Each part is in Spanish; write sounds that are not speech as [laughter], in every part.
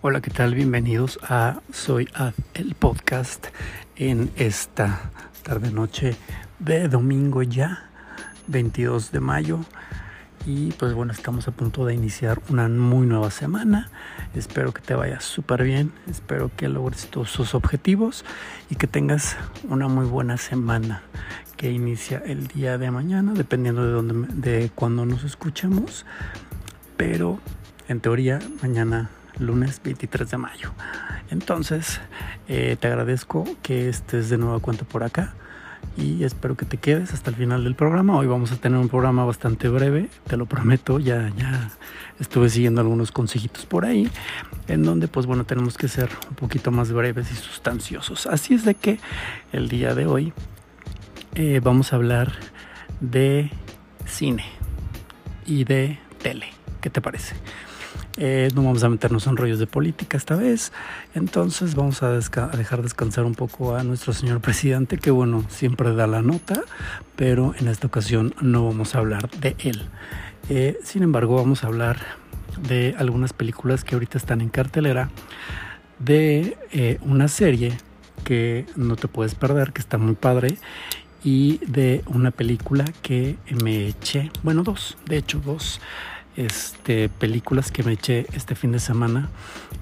Hola, ¿qué tal? Bienvenidos a Soy Ad, el podcast en esta tarde noche de domingo ya, 22 de mayo. Y pues bueno, estamos a punto de iniciar una muy nueva semana. Espero que te vaya súper bien, espero que logres todos sus objetivos y que tengas una muy buena semana que inicia el día de mañana, dependiendo de, dónde, de cuando nos escuchemos. Pero en teoría, mañana lunes 23 de mayo. Entonces, eh, te agradezco que estés de nuevo cuenta por acá y espero que te quedes hasta el final del programa. Hoy vamos a tener un programa bastante breve, te lo prometo, ya, ya estuve siguiendo algunos consejitos por ahí, en donde pues bueno, tenemos que ser un poquito más breves y sustanciosos. Así es de que el día de hoy eh, vamos a hablar de cine y de tele. ¿Qué te parece? Eh, no vamos a meternos en rollos de política esta vez. Entonces vamos a, dejar descansar un poco a nuestro señor presidente, que bueno, siempre da la nota, pero en esta ocasión no vamos a hablar de él. Eh, sin embargo, vamos a hablar de algunas películas que ahorita están en cartelera, de eh, una serie que no te puedes perder, que está muy padre, y de una película que me eché, bueno, dos, de hecho dos este, películas que me eché este fin de semana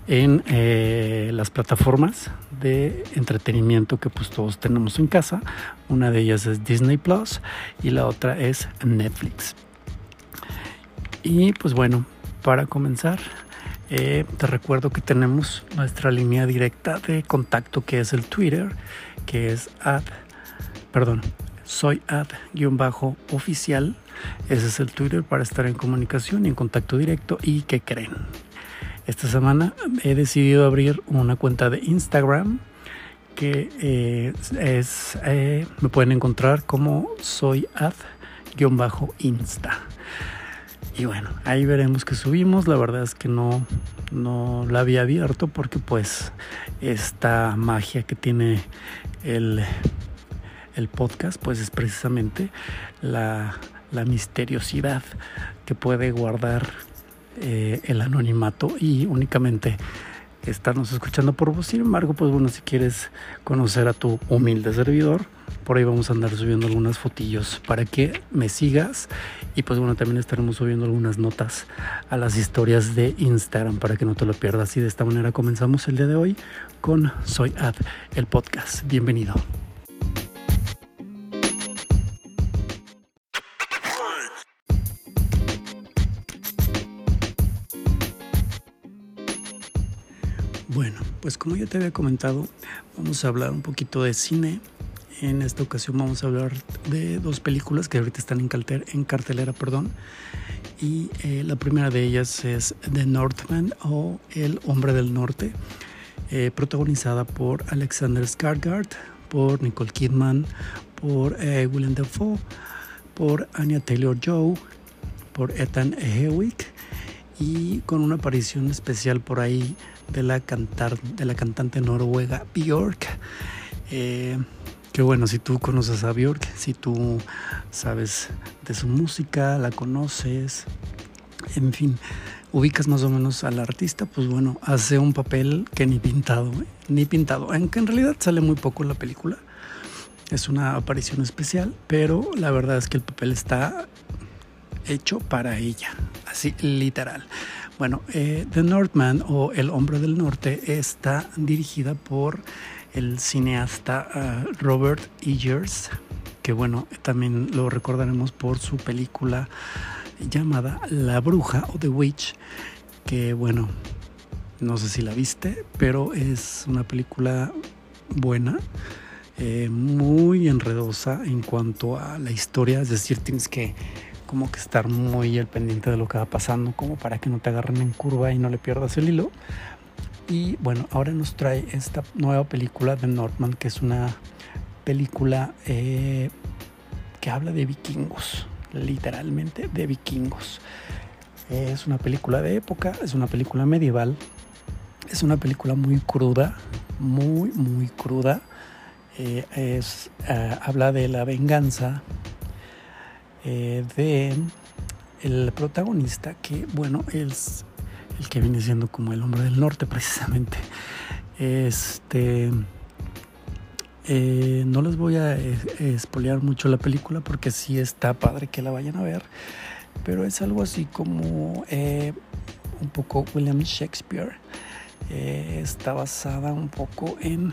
en eh, las plataformas de entretenimiento que pues todos tenemos en casa. Una de ellas es Disney Plus y la otra es Netflix. Y pues bueno, para comenzar, eh, te recuerdo que tenemos nuestra línea directa de contacto que es el Twitter, que es ad, perdón, soy ad-oficial ese es el Twitter para estar en comunicación y en contacto directo. ¿Y qué creen? Esta semana he decidido abrir una cuenta de Instagram que eh, es, eh, me pueden encontrar como soy ad-insta. Y bueno, ahí veremos que subimos. La verdad es que no, no la había abierto porque pues esta magia que tiene el, el podcast pues es precisamente la la misteriosidad que puede guardar eh, el anonimato y únicamente estarnos escuchando por vos. Sin embargo, pues bueno, si quieres conocer a tu humilde servidor, por ahí vamos a andar subiendo algunas fotillos para que me sigas. Y pues bueno, también estaremos subiendo algunas notas a las historias de Instagram para que no te lo pierdas. Y de esta manera comenzamos el día de hoy con Soy Ad, el podcast. Bienvenido. Como ya te había comentado, vamos a hablar un poquito de cine. En esta ocasión vamos a hablar de dos películas que ahorita están en, en cartelera, perdón. Y eh, la primera de ellas es The Northman o El Hombre del Norte, eh, protagonizada por Alexander Skarsgård, por Nicole Kidman, por eh, Willem Dafoe, por Anya Taylor-Joy, por Ethan Hewitt y con una aparición especial por ahí de la, cantar, de la cantante noruega Björk. Eh, que bueno, si tú conoces a Björk, si tú sabes de su música, la conoces, en fin, ubicas más o menos al artista, pues bueno, hace un papel que ni pintado, ¿eh? ni pintado, aunque en realidad sale muy poco en la película. Es una aparición especial, pero la verdad es que el papel está hecho para ella, así literal. Bueno, eh, The Northman o El Hombre del Norte está dirigida por el cineasta uh, Robert Eggers, que bueno, también lo recordaremos por su película llamada La Bruja o The Witch, que bueno, no sé si la viste, pero es una película buena. Eh, muy enredosa en cuanto a la historia, es decir, tienes que como que estar muy al pendiente de lo que va pasando, como para que no te agarren en curva y no le pierdas el hilo. Y bueno, ahora nos trae esta nueva película de Northman, que es una película eh, que habla de vikingos, literalmente de vikingos. Es una película de época, es una película medieval, es una película muy cruda, muy, muy cruda. Eh, es, uh, habla de la venganza eh, de el protagonista que, bueno, es el que viene siendo como el hombre del norte precisamente. Este... Eh, no les voy a espolear mucho la película porque sí está padre que la vayan a ver, pero es algo así como eh, un poco William Shakespeare. Eh, está basada un poco en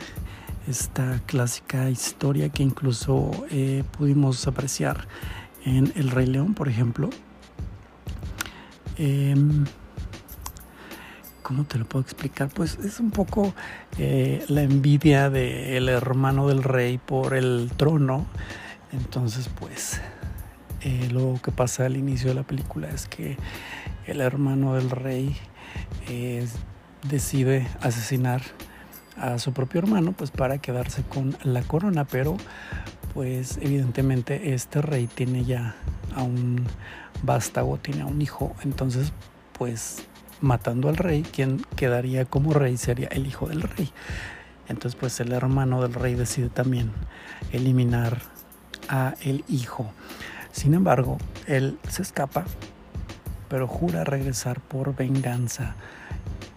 esta clásica historia que incluso pudimos apreciar en El Rey León, por ejemplo. Em, ¿Cómo te lo puedo explicar? Pues es un poco eh, la envidia del hermano del rey por el trono. Entonces, pues, eh, lo que pasa al inicio de la película es que el hermano del rey eh, decide asesinar a su propio hermano, pues para quedarse con la corona, pero pues evidentemente este rey tiene ya a un vástago, tiene a un hijo, entonces pues matando al rey, quien quedaría como rey sería el hijo del rey. Entonces pues el hermano del rey decide también eliminar a el hijo. Sin embargo, él se escapa, pero jura regresar por venganza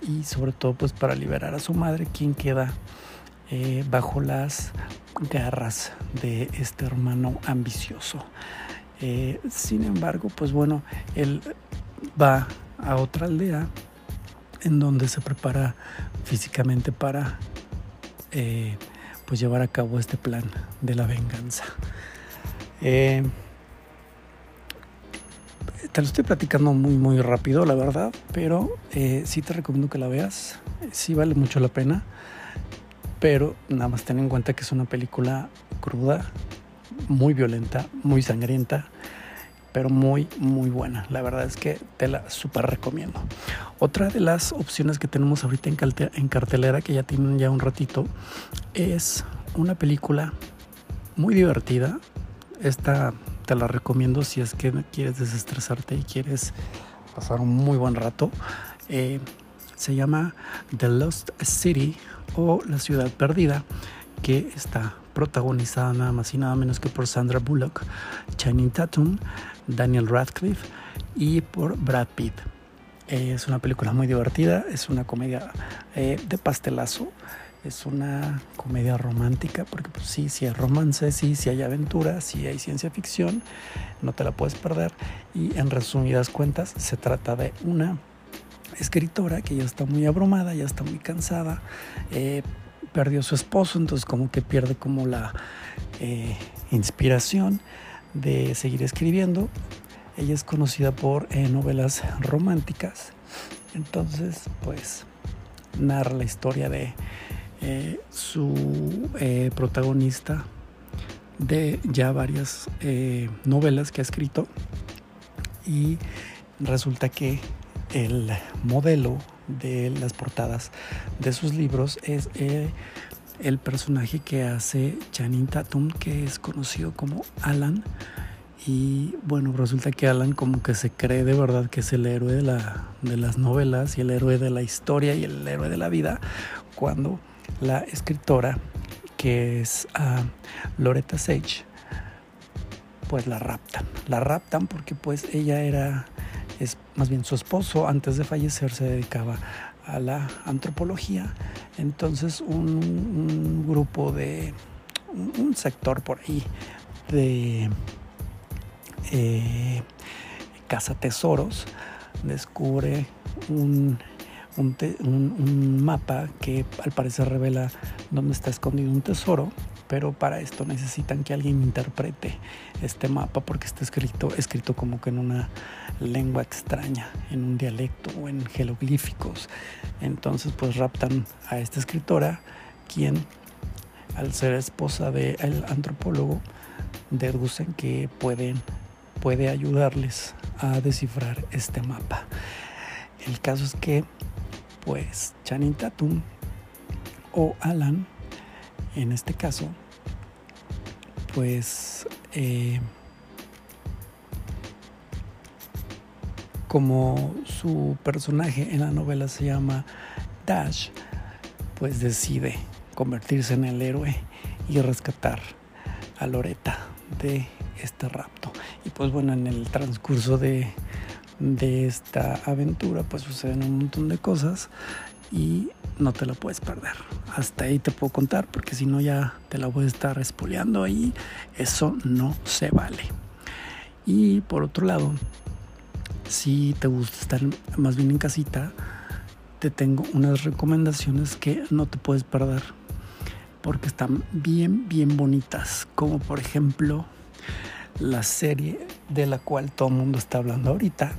y sobre todo pues para liberar a su madre, quien queda eh, bajo las garras de este hermano ambicioso. Eh, sin embargo, pues bueno, él va a otra aldea en donde se prepara físicamente para eh, pues llevar a cabo este plan de la venganza. Te lo estoy platicando muy muy rápido, la verdad, pero sí te recomiendo que la veas. Sí vale mucho la pena, pero nada más ten en cuenta que es una película cruda, muy violenta, muy sangrienta pero muy, muy buena. La verdad es que te la súper recomiendo. Otra de las opciones que tenemos ahorita en, cartelera, que ya tienen ya un ratito, es una película muy divertida. Esta te la recomiendo si es que quieres desestresarte y quieres pasar un muy buen rato. Eh, se llama The Lost City o La Ciudad Perdida, que está protagonizada nada más y nada menos que por Sandra Bullock, Channing Tatum, Daniel Radcliffe y por Brad Pitt. es una película muy divertida, es una comedia eh, de pastelazo, es una comedia romántica, porque pues, sí, sí hay romance, sí, sí hay aventura, sí hay ciencia ficción, no te la puedes perder. Y en resumidas cuentas, se trata de una escritora que ya está muy abrumada, ya está muy cansada, eh, perdió su esposo, entonces como que pierde como la eh, inspiración de seguir escribiendo. Ella es conocida por eh, novelas románticas. Entonces, pues, narra la historia de su protagonista de ya varias novelas que ha escrito. Y resulta que el modelo de las portadas de sus libros es el personaje que hace Channing Tatum, que es conocido como Alan. Y bueno, resulta que Alan como que se cree de verdad que es el héroe de, la, de las novelas y el héroe de la historia y el héroe de la vida, cuando la escritora, que es uh, Loretta Sage, pues la raptan. La raptan porque pues ella era, es más bien su esposo, antes de fallecer se dedicaba a la antropología. Entonces un, grupo de, un, sector por ahí de eh, Casa Tesoros descubre un, un, mapa que al parecer revela dónde está escondido un tesoro pero para esto necesitan que alguien interprete este mapa porque está escrito, escrito como que en una lengua extraña, en un dialecto o en jeroglíficos. Entonces pues raptan a esta escritora, quien al ser esposa del antropólogo, deducen que pueden, puede ayudarles a descifrar este mapa. El caso es que pues Channing Tatum o Alan en este caso, pues eh, como su personaje en la novela se llama Dash, pues decide convertirse en el héroe y rescatar a Loretta de este rapto. Y pues bueno, en el transcurso de, de esta aventura pues suceden un montón de cosas y no te la puedes perder. Hasta ahí te puedo contar porque si no ya te la voy a estar espoleando y eso no se vale. Y por otro lado, si te gusta estar más bien en casita, te tengo unas recomendaciones que no te puedes perder porque están bien, bien bonitas. Como por ejemplo la serie de la cual todo el mundo está hablando ahorita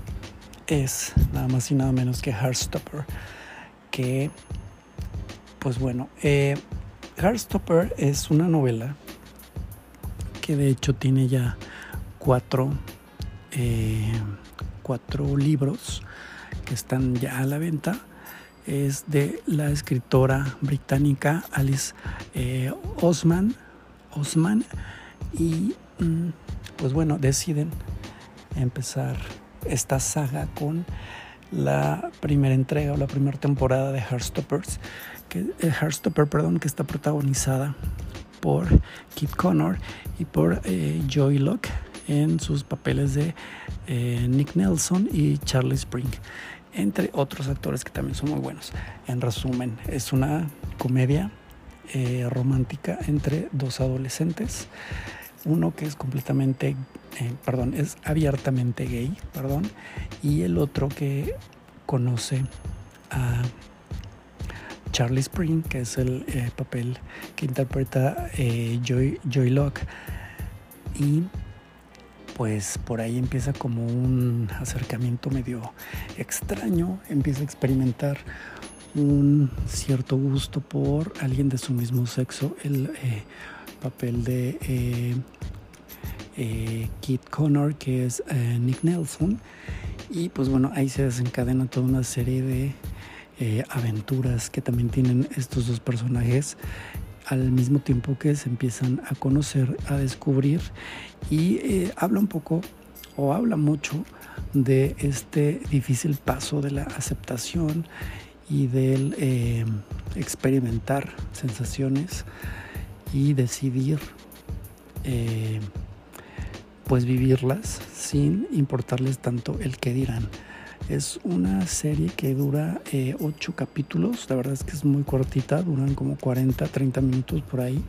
es nada más y nada menos que Heartstopper. Que, pues bueno, eh, Heartstopper es una novela que de hecho tiene ya cuatro, eh, cuatro libros que están ya a la venta. Es de la escritora británica Alice eh, Osman, y mm, pues bueno, deciden empezar esta saga con la primera entrega o la primera temporada de Heartstoppers, que, eh, Heartstopper, perdón, que está protagonizada por Kit Connor y por eh, Joy Locke en sus papeles de Nick Nelson y Charlie Spring entre otros actores que también son muy buenos. En resumen, es una comedia eh, romántica entre dos adolescentes. Uno que es completamente, eh, perdón, es abiertamente gay, perdón, y el otro que conoce a Charlie Spring, que es el eh, papel que interpreta Joy, Joy Locke. Y pues por ahí empieza como un acercamiento medio extraño, empieza a experimentar un cierto gusto por alguien de su mismo sexo, el eh, papel de eh, eh, Kit Connor, que es Nick Nelson, y pues bueno, ahí se desencadena toda una serie de aventuras que también tienen estos dos personajes al mismo tiempo que se empiezan a conocer, a descubrir y eh, habla un poco o habla mucho de este difícil paso de la aceptación y del eh, experimentar sensaciones y decidir eh, pues vivirlas sin importarles tanto el que dirán. Es una serie que dura eh, ocho capítulos, la verdad es que es muy cortita, duran como 40, 30 minutos por ahí.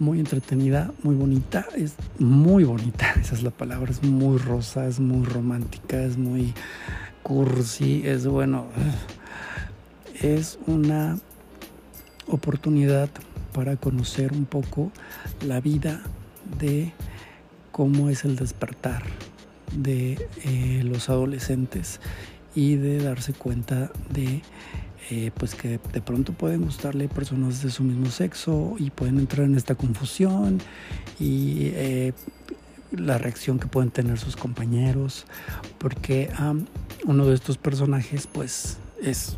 Muy entretenida, muy bonita, es muy bonita, [laughs] esa es la palabra, es muy rosa, es muy romántica, es muy cursi, es bueno, es una oportunidad para conocer un poco la vida de cómo es el despertar de eh, los adolescentes y de darse cuenta de eh, pues que de pronto pueden gustarle personas de su mismo sexo y pueden entrar en esta confusión y eh, la reacción que pueden tener sus compañeros porque uno de estos personajes pues es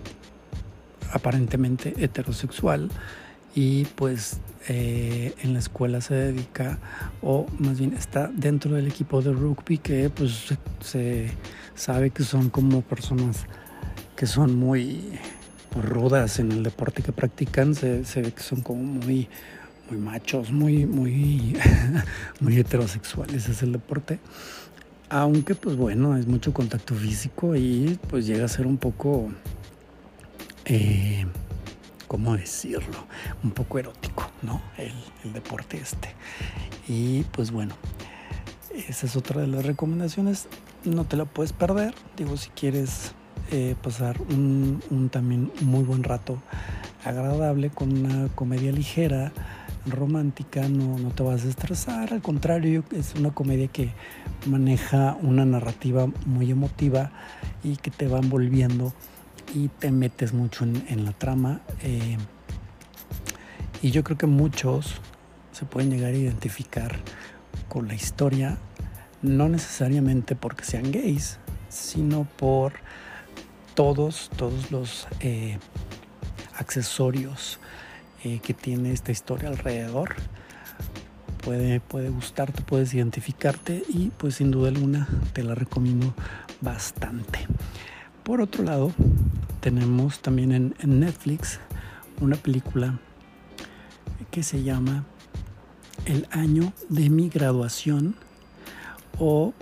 aparentemente heterosexual y pues eh, en la escuela se dedica o más bien está dentro del equipo de rugby que pues se, sabe que son como personas que son muy rudas en el deporte que practican, se, ve que son como muy, muy machos, muy, muy, [laughs] muy heterosexuales es el deporte. Aunque pues bueno, es mucho contacto físico y pues llega a ser un poco eh, ¿cómo decirlo? Un poco erótico, ¿no? El, deporte este. Y pues bueno, esa es otra de las recomendaciones. No te la puedes perder. Digo, si quieres eh, pasar un, un, también muy buen rato agradable con una comedia ligera, romántica, no, no te vas a estresar. Al contrario, es una comedia que maneja una narrativa muy emotiva y que te va envolviendo y te metes mucho en, la trama. Eh, y yo creo que muchos se pueden llegar a identificar con la historia, no necesariamente porque sean gays, sino por todos, todos los eh, accesorios eh, que tiene esta historia alrededor. Puede, puede gustarte, puedes identificarte y pues sin duda alguna te la recomiendo bastante. Por otro lado, tenemos también en, Netflix una película que se llama El año de mi graduación o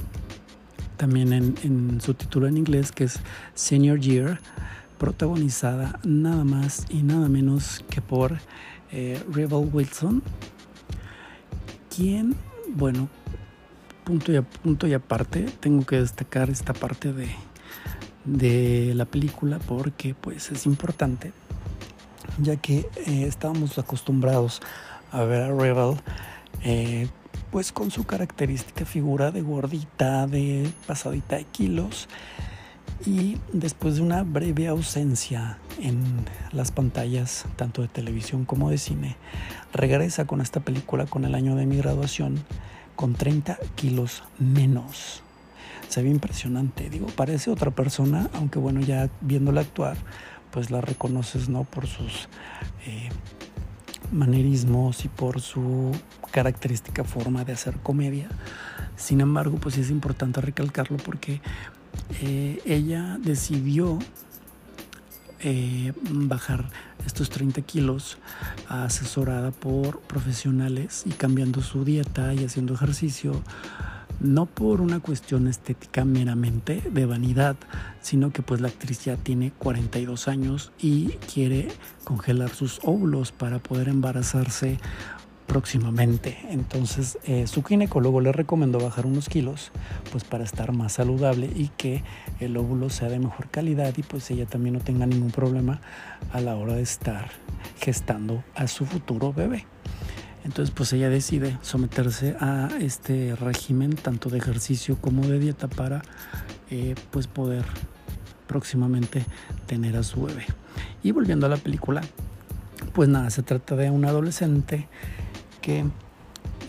también en, su título en inglés que es Senior Year, protagonizada nada más y nada menos que por eh, Rebel Wilson, quien, bueno, punto y, punto y aparte, tengo que destacar esta parte de, de la película porque pues es importante, ya que eh, estábamos acostumbrados a ver a Rebel eh, pues con su característica figura de gordita, de pasadita de kilos. Y después de una breve ausencia en las pantallas, tanto de televisión como de cine, regresa con esta película con el año de mi graduación con 30 kilos menos. Se ve impresionante, digo, parece otra persona, aunque bueno, ya viéndola actuar, pues la reconoces, ¿no? Por sus eh, manerismos y por su característica forma de hacer comedia. Sin embargo, pues es importante recalcarlo porque eh, ella decidió eh, bajar estos 30 kilos asesorada por profesionales y cambiando su dieta y haciendo ejercicio no por una cuestión estética meramente de vanidad, sino que pues la actriz ya tiene 42 años y quiere congelar sus óvulos para poder embarazarse próximamente. Entonces eh, su ginecólogo le recomendó bajar unos kilos pues para estar más saludable y que el óvulo sea de mejor calidad y pues ella también no tenga ningún problema a la hora de estar gestando a su futuro bebé. Entonces pues ella decide someterse a este régimen tanto de ejercicio como de dieta para eh, pues poder próximamente tener a su bebé. Y volviendo a la película, pues nada, se trata de un adolescente que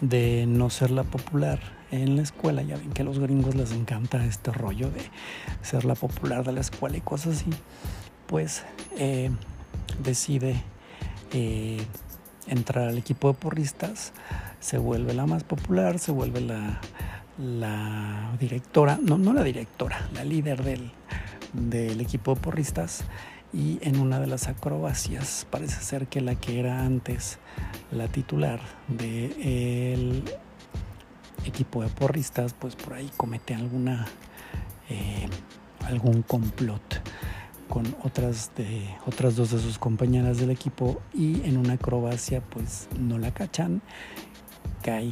de no ser la popular en la escuela, ya ven que a los gringos les encanta este rollo de ser la popular de la escuela y cosas así, pues eh, decide eh, entrar al equipo de porristas, se vuelve la más popular, se vuelve la, la directora, no, no la directora, la líder del, del equipo de porristas y en una de las acrobacias parece ser que la que era antes la titular del equipo de porristas pues por ahí comete alguna eh, algún complot con otras, de, otras dos de sus compañeras del equipo y en una acrobacia pues no la cachan, cae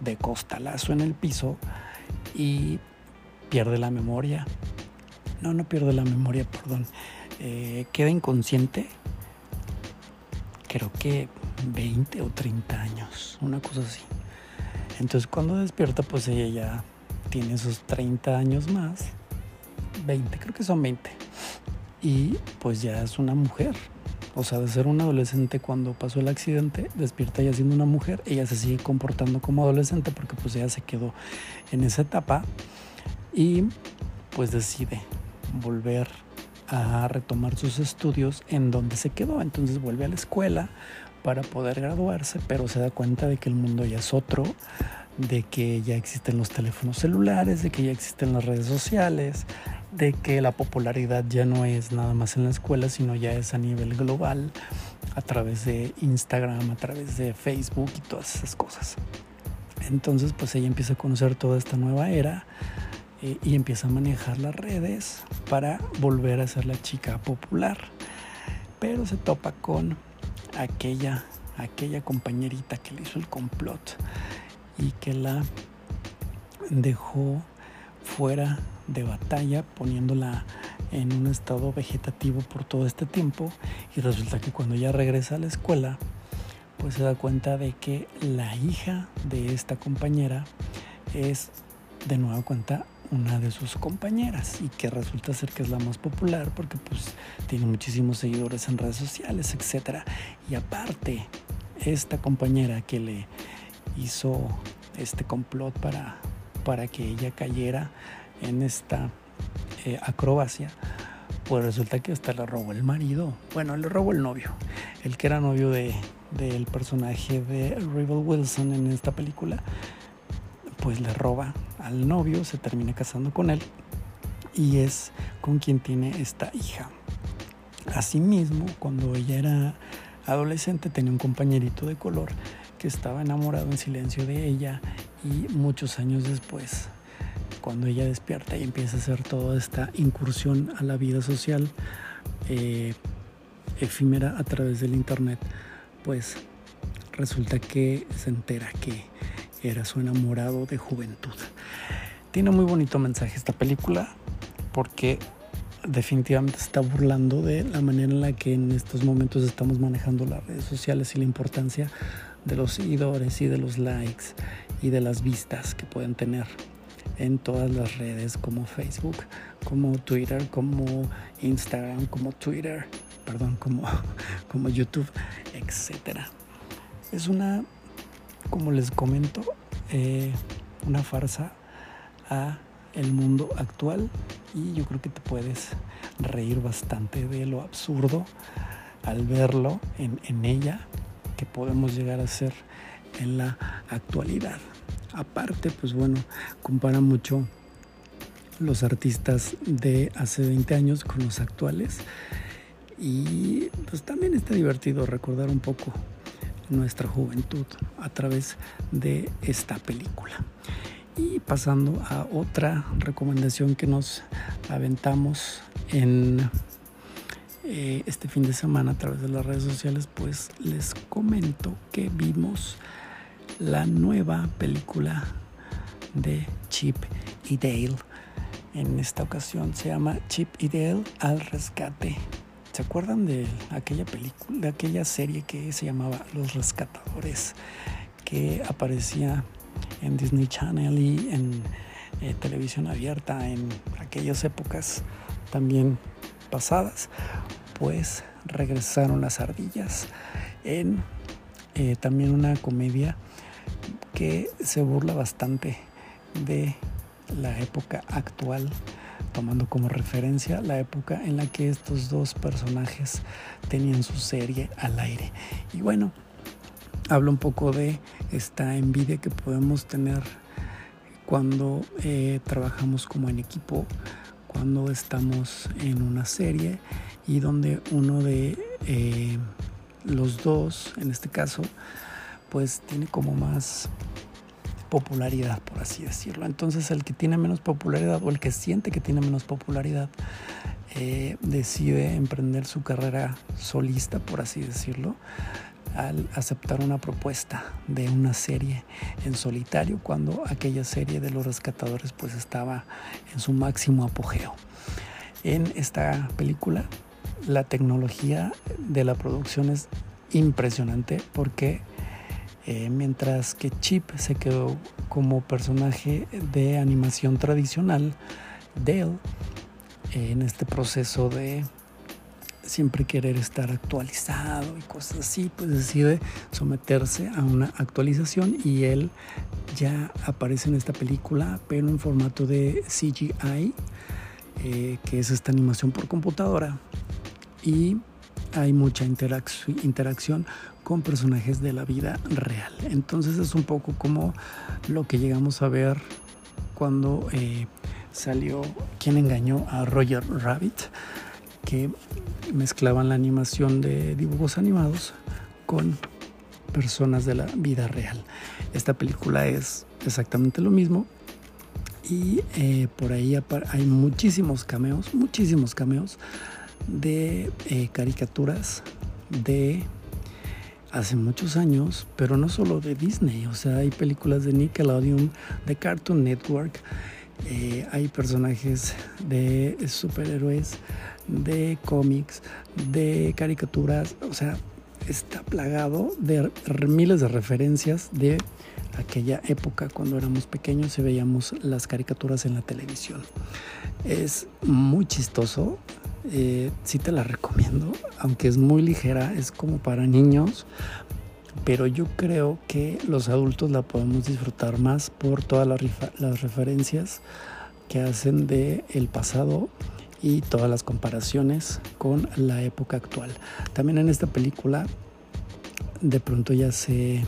de costalazo en el piso y pierde la memoria. No, no pierde la memoria, perdón. Eh, queda inconsciente, creo que 20 o 30 años, una cosa así. Entonces cuando despierta pues ella ya tiene esos 30 años más, 20, creo que son 20 y pues ya es una mujer. O sea, de ser una adolescente cuando pasó el accidente, despierta ya siendo una mujer, ella se sigue comportando como adolescente porque pues ella se quedó en esa etapa y pues decide volver a retomar sus estudios en donde se quedó. Entonces vuelve a la escuela para poder graduarse, pero se da cuenta de que el mundo ya es otro, de que ya existen los teléfonos celulares, de que ya existen las redes sociales, de que la popularidad ya no es nada más en la escuela, sino ya es a nivel global, a través de Instagram, a través de Facebook y todas esas cosas. Entonces, pues ella empieza a conocer toda esta nueva era eh, y empieza a manejar las redes para volver a ser la chica popular. Pero se topa con aquella, aquella compañerita que le hizo el complot y que la dejó fuera de batalla, poniéndola en un estado vegetativo por todo este tiempo y resulta que cuando ella regresa a la escuela, pues se da cuenta de que la hija de esta compañera es de nueva cuenta una de sus compañeras y que resulta ser que es la más popular porque pues tiene muchísimos seguidores en redes sociales, etcétera. Y aparte, esta compañera que le hizo este complot para, para que ella cayera en esta eh, acrobacia, pues resulta que hasta le robó el marido. Bueno, le robó el novio, el que era novio de, del personaje de Rebel Wilson en esta película, pues le roba al novio, se termina casando con él y es con quien tiene esta hija. Asimismo, cuando ella era adolescente tenía un compañerito de color que estaba enamorado en silencio de ella y muchos años después, cuando ella despierta y empieza a hacer toda esta incursión a la vida social eh, efímera a través del internet, pues resulta que se entera que era su enamorado de juventud. Tiene muy bonito mensaje esta película porque definitivamente está burlando de la manera en la que en estos momentos estamos manejando las redes sociales y la importancia de los seguidores y de los likes y de las vistas que pueden tener en todas las redes como Facebook, como Twitter, como Instagram, como Twitter, perdón, como, [laughs] como YouTube, etc. Es una, como les comento, eh, una farsa a el mundo actual y yo creo que te puedes reír bastante de lo absurdo al verlo en, en ella que podemos llegar a ser en la actualidad. Aparte, pues bueno, compara mucho los artistas de hace 20 años con los actuales y pues también está divertido recordar un poco nuestra juventud a través de esta película. Y pasando a otra recomendación que nos aventamos en eh, este fin de semana a través de las redes sociales, pues les comento que vimos la nueva película de Chip y Dale. En esta ocasión se llama Chip y Dale al rescate. ¿Se acuerdan de aquella película, de aquella serie que se llamaba Los Rescatadores, que aparecía en Disney Channel y en eh, televisión abierta en aquellas épocas también pasadas, pues regresaron las ardillas en eh, también una comedia que se burla bastante de la época actual, tomando como referencia la época en la que estos dos personajes tenían su serie al aire. Y bueno, habla un poco de esta envidia que podemos tener cuando eh, trabajamos como en equipo, cuando estamos en una serie y donde uno de eh, los dos, en este caso, pues tiene como más popularidad, por así decirlo. Entonces el que tiene menos popularidad o el que siente que tiene menos popularidad eh, decide emprender su carrera solista, por así decirlo, al aceptar una propuesta de una serie en solitario cuando aquella serie de los rescatadores pues estaba en su máximo apogeo. En esta película la tecnología de la producción es impresionante porque eh, mientras que Chip se quedó como personaje de animación tradicional, Dale en este proceso de siempre querer estar actualizado y cosas así, pues decide someterse a una actualización y él ya aparece en esta película, pero en formato de CGI, eh, que es esta animación por computadora. Y hay mucha interacción con personajes de la vida real. Entonces es un poco como lo que llegamos a ver cuando eh, salió quien engañó a Roger Rabbit que mezclaban la animación de dibujos animados con personas de la vida real. Esta película es exactamente lo mismo y eh, por ahí hay muchísimos cameos, muchísimos cameos de eh, caricaturas de hace muchos años, pero no solo de Disney, o sea, hay películas de Nickelodeon, de Cartoon Network, eh, hay personajes de superhéroes, de cómics, de caricaturas, o sea, está plagado de miles de referencias de aquella época cuando éramos pequeños y veíamos las caricaturas en la televisión. Es muy chistoso, eh, sí te la recomiendo, aunque es muy ligera, es como para niños, pero yo creo que los adultos la podemos disfrutar más por todas las, las referencias que hacen de el pasado y todas las comparaciones con la época actual. También en esta película de pronto ya se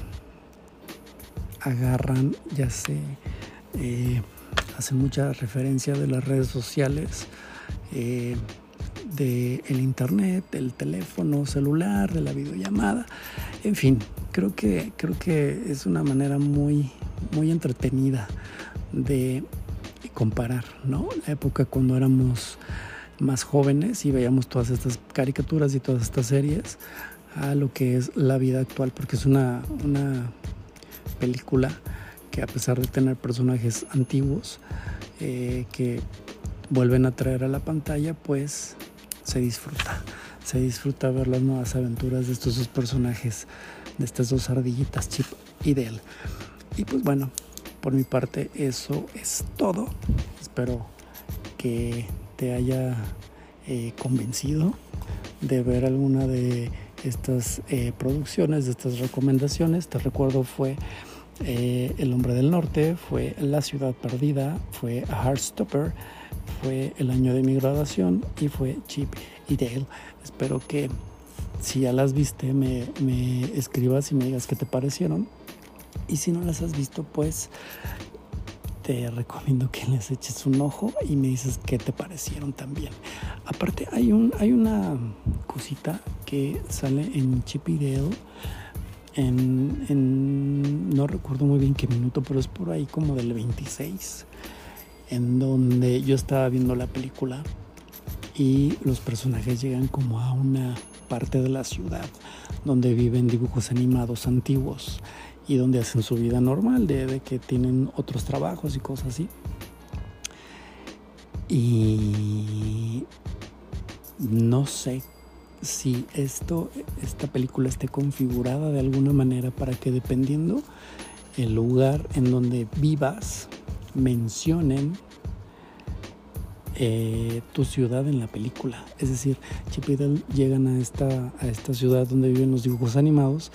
agarran, ya se eh, hace mucha referencia de las redes sociales, eh, del internet, del teléfono celular, de la videollamada. En fin, creo que, creo que es una manera muy, muy entretenida de comparar, ¿no? La época cuando éramos más jóvenes y veíamos todas estas caricaturas y todas estas series a lo que es la vida actual, porque es una, una película que a pesar de tener personajes antiguos eh, que vuelven a traer a la pantalla, pues se disfruta. Se disfruta ver las nuevas aventuras de estos dos personajes, de estas dos ardillitas, Chip y Dale. Y pues bueno, por mi parte eso es todo. Espero que te haya eh, convencido de ver alguna de estas eh, producciones, estas recomendaciones. Te recuerdo fue eh, El hombre del norte, fue La ciudad perdida, fue A Heartstopper, fue El año de mi graduación y fue Chip y Dale. Espero que si ya las viste me, me escribas y me digas qué te parecieron. Y si no las has visto, pues te recomiendo que les eches un ojo y me dices qué te parecieron también. Aparte, hay, un, hay una cosita que sale en Chip y. En, no recuerdo muy bien qué minuto, pero es por ahí como del 26, en donde yo estaba viendo la película y los personajes llegan como a una parte de la ciudad donde viven dibujos animados antiguos y donde hacen su vida normal, de, que tienen otros trabajos y cosas así. Y no sé si esto, esta película esté configurada de alguna manera para que dependiendo el lugar en donde vivas, mencionen eh, tu ciudad en la película. Es decir, Chip llegan a esta, a esta ciudad donde viven los dibujos animados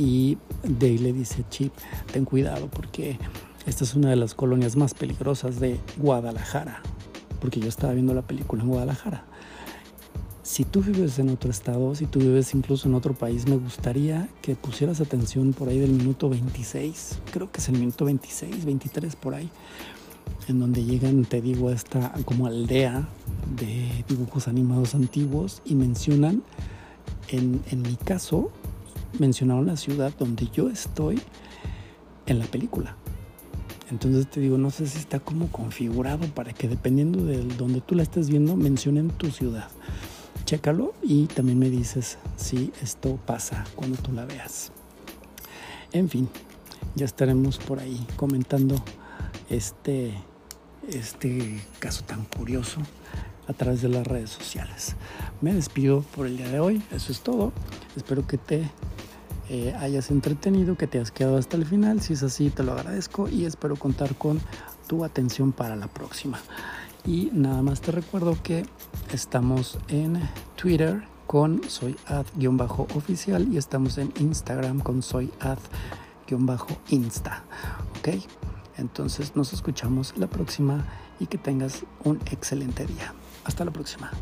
y Dale le dice, Chip, ten cuidado porque esta es una de las colonias más peligrosas de Guadalajara, porque yo estaba viendo la película en Guadalajara. Si tú vives en otro estado, si tú vives incluso en otro país, me gustaría que pusieras atención por ahí del minuto 26, creo que es el minuto 26, 23 por ahí, en donde llegan, te digo, a esta como aldea de dibujos animados antiguos y mencionan, en, en mi caso, mencionaron la ciudad donde yo estoy en la película. Entonces te digo, no sé si está como configurado para que dependiendo de donde tú la estés viendo, mencionen tu ciudad. Chécalo y también me dices si esto pasa cuando tú la veas. En fin, ya estaremos por ahí comentando este este caso tan curioso a través de las redes sociales. Me despido por el día de hoy, eso es todo. Espero que te eh, hayas entretenido, que te hayas quedado hasta el final. Si es así, te lo agradezco y espero contar con tu atención para la próxima. Y nada más te recuerdo que estamos en Twitter con soyad-oficial y estamos en Instagram con soyad-insta. ¿Ok? Entonces nos escuchamos la próxima y que tengas un excelente día. Hasta la próxima.